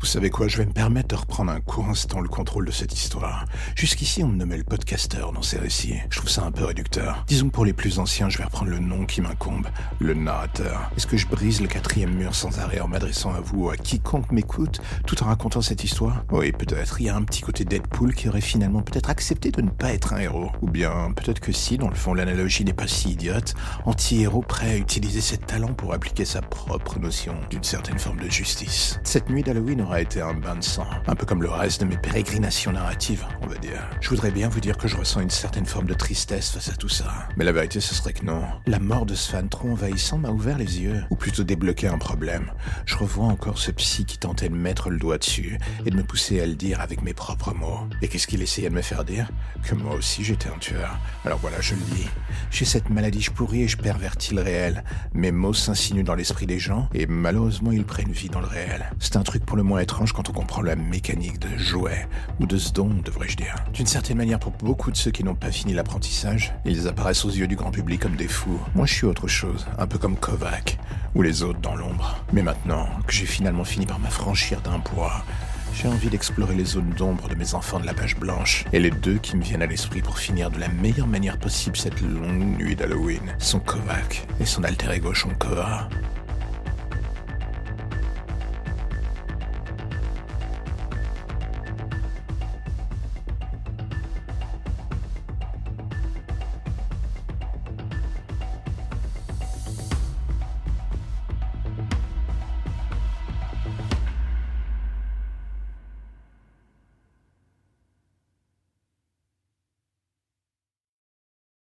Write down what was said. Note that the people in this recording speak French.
Vous savez quoi, je vais me permettre de reprendre un court instant le contrôle de cette histoire. Jusqu'ici, on me nommait le podcasteur dans ces récits. Je trouve ça un peu réducteur. Disons que pour les plus anciens, je vais reprendre le nom qui m'incombe, le narrateur. Est-ce que je brise le quatrième mur sans arrêt en m'adressant à vous ou à quiconque m'écoute, tout en racontant cette histoire? Oui, peut-être. Il y a un petit côté Deadpool qui aurait finalement peut-être accepté de ne pas être un héros. Ou bien, peut-être que si, dans le fond, l'analogie n'est pas si idiote. Anti-héros prêt à utiliser ses talents pour appliquer sa propre notion d'une certaine forme de justice. Cette nuit d'Halloween aura été un bain de sang, un peu comme le reste de mes pérégrinations narratives, on va dire. Je voudrais bien vous dire que je ressens une certaine forme de tristesse face à tout ça, mais la vérité ce serait que non. La mort de ce trop envahissant m'a ouvert les yeux, ou plutôt débloqué un problème. Je revois encore ce psy qui tentait de mettre le doigt dessus et de me pousser à le dire avec mes propres mots. Et qu'est-ce qu'il essayait de me faire dire? Que moi aussi j'étais un tueur. Alors voilà, je le dis. J'ai cette maladie, je pourris et je pervertis le réel. Mes mots s'insinuent dans l'esprit des gens et malheureusement ils prennent vie dans le réel. C'est un truc pour le moins étrange quand on comprend la mécanique de jouet, ou de ce don, devrais-je dire. D'une certaine manière, pour beaucoup de ceux qui n'ont pas fini l'apprentissage, ils apparaissent aux yeux du grand public comme des fous. Moi, je suis autre chose, un peu comme Kovac, ou les autres dans l'ombre. Mais maintenant que j'ai finalement fini par m'affranchir d'un poids, j'ai envie d'explorer les zones d'ombre de mes enfants de la page blanche. Et les deux qui me viennent à l'esprit pour finir de la meilleure manière possible cette longue nuit d'Halloween sont Kovac et son alter ego Shonkova.